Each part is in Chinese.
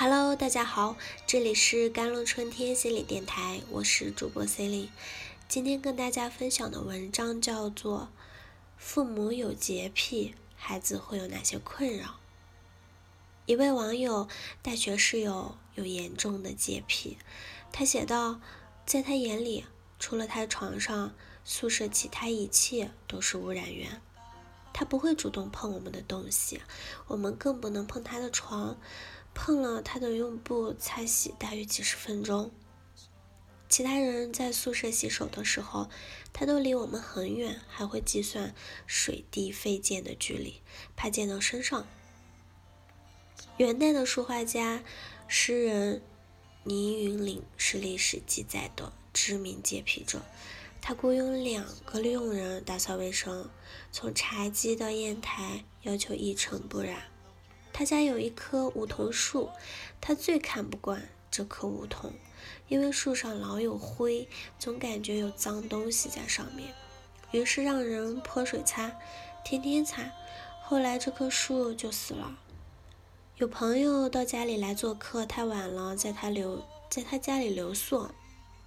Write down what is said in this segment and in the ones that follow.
Hello，大家好，这里是甘露春天心理电台，我是主播 c e l i n e 今天跟大家分享的文章叫做《父母有洁癖，孩子会有哪些困扰》。一位网友大学室友有严重的洁癖，他写道，在他眼里，除了他床上，宿舍其他一切都是污染源。他不会主动碰我们的东西，我们更不能碰他的床。碰了，他都用布擦洗大约几十分钟。其他人在宿舍洗手的时候，他都离我们很远，还会计算水滴飞溅的距离，怕溅到身上。元代的书画家、诗人倪云林是历史记载的知名洁癖者。他雇佣两个佣人打扫卫生，从茶几到砚台，要求一尘不染。他家有一棵梧桐树，他最看不惯这棵梧桐，因为树上老有灰，总感觉有脏东西在上面。于是让人泼水擦，天天擦。后来这棵树就死了。有朋友到家里来做客，太晚了，在他留在他家里留宿。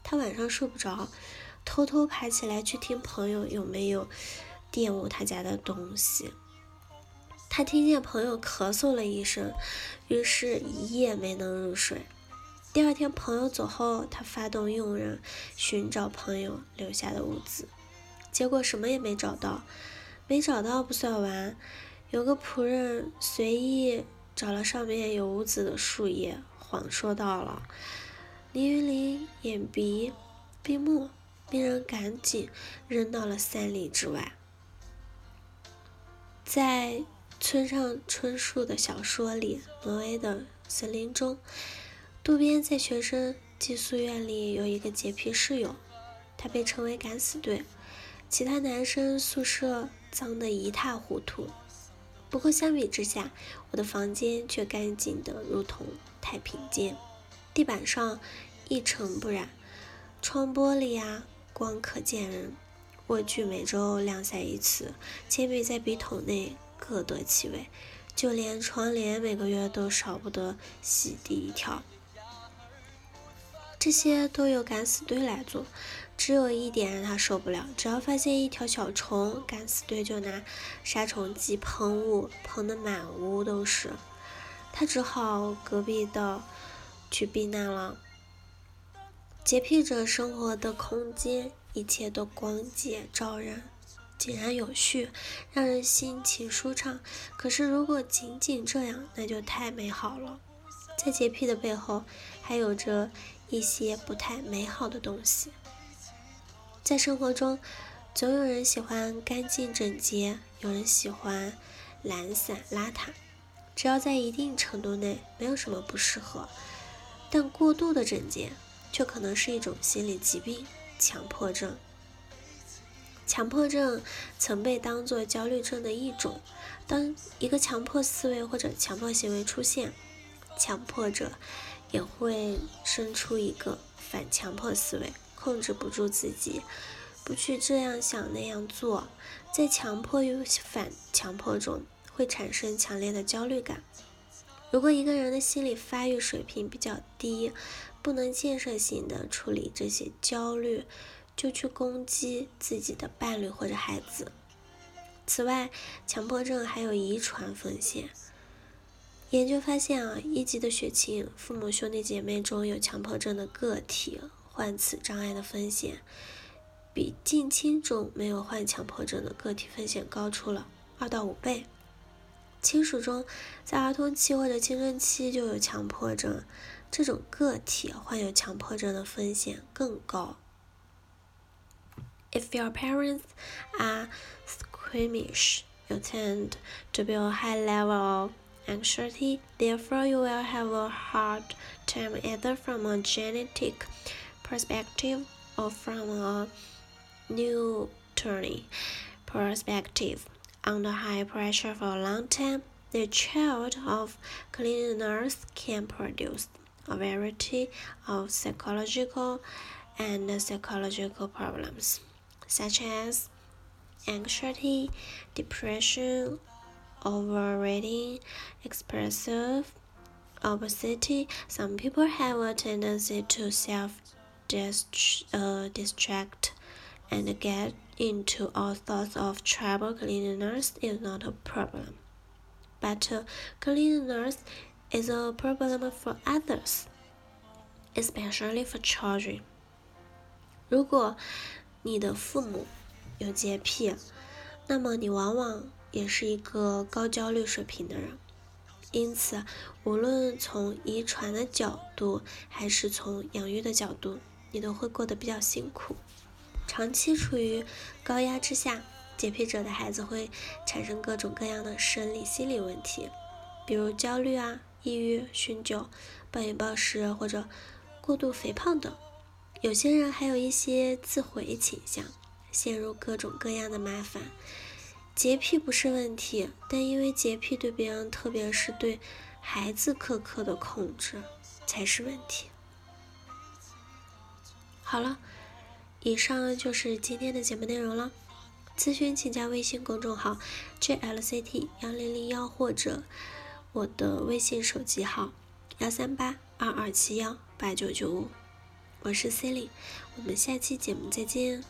他晚上睡不着，偷偷爬起来去听朋友有没有玷污他家的东西。他听见朋友咳嗽了一声，于是一夜没能入睡。第二天朋友走后，他发动佣人寻找朋友留下的物资，结果什么也没找到。没找到不算完，有个仆人随意找了上面有污渍的树叶，谎说到了。倪云林眼鼻闭目，命人赶紧扔到了三里之外，在。村上春树的小说里，《挪威的森林》中，渡边在学生寄宿院里有一个洁癖室友，他被称为“敢死队”。其他男生宿舍脏得一塌糊涂，不过相比之下，我的房间却干净得如同太平间，地板上一尘不染，窗玻璃啊光可见人，卧具每周晾晒一次，铅笔在笔筒内。各得其位，就连窗帘每个月都少不得洗涤一条。这些都由敢死队来做，只有一点让他受不了：只要发现一条小虫，敢死队就拿杀虫剂喷雾，喷得满屋都是。他只好隔壁的去避难了。洁癖者生活的空间，一切都光洁照人。井然有序，让人心情舒畅。可是，如果仅仅这样，那就太美好了。在洁癖的背后，还有着一些不太美好的东西。在生活中，总有人喜欢干净整洁，有人喜欢懒散邋遢。只要在一定程度内，没有什么不适合。但过度的整洁，却可能是一种心理疾病——强迫症。强迫症曾被当作焦虑症的一种。当一个强迫思维或者强迫行为出现，强迫者也会生出一个反强迫思维，控制不住自己，不去这样想那样做。在强迫与反强迫中，会产生强烈的焦虑感。如果一个人的心理发育水平比较低，不能建设性的处理这些焦虑。就去攻击自己的伴侣或者孩子。此外，强迫症还有遗传风险。研究发现啊，一级的血亲、父母、兄弟姐妹中有强迫症的个体，患此障碍的风险，比近亲中没有患强迫症的个体风险高出了二到五倍。亲属中，在儿童期或者青春期就有强迫症，这种个体患有强迫症的风险更高。If your parents are squeamish, you tend to be a high level of anxiety. Therefore, you will have a hard time either from a genetic perspective or from a nutritional perspective. Under high pressure for a long time, the child of cleaners can produce a variety of psychological and psychological problems such as anxiety, depression, overeating, expressive obesity, some people have a tendency to self uh, distract and get into all sorts of trouble. Cleanliness is not a problem, but uh, cleanliness is a problem for others, especially for children. 如果你的父母有洁癖，那么你往往也是一个高焦虑水平的人。因此，无论从遗传的角度，还是从养育的角度，你都会过得比较辛苦。长期处于高压之下，洁癖者的孩子会产生各种各样的生理、心理问题，比如焦虑啊、抑郁、酗酒、暴饮暴食或者过度肥胖等。有些人还有一些自毁倾向，陷入各种各样的麻烦。洁癖不是问题，但因为洁癖对别人，特别是对孩子苛刻的控制才是问题。好了，以上就是今天的节目内容了。咨询请加微信公众号 jlct 幺零零幺或者我的微信手机号幺三八二二七幺八九九五。我是 cilly 我们下期节目再见。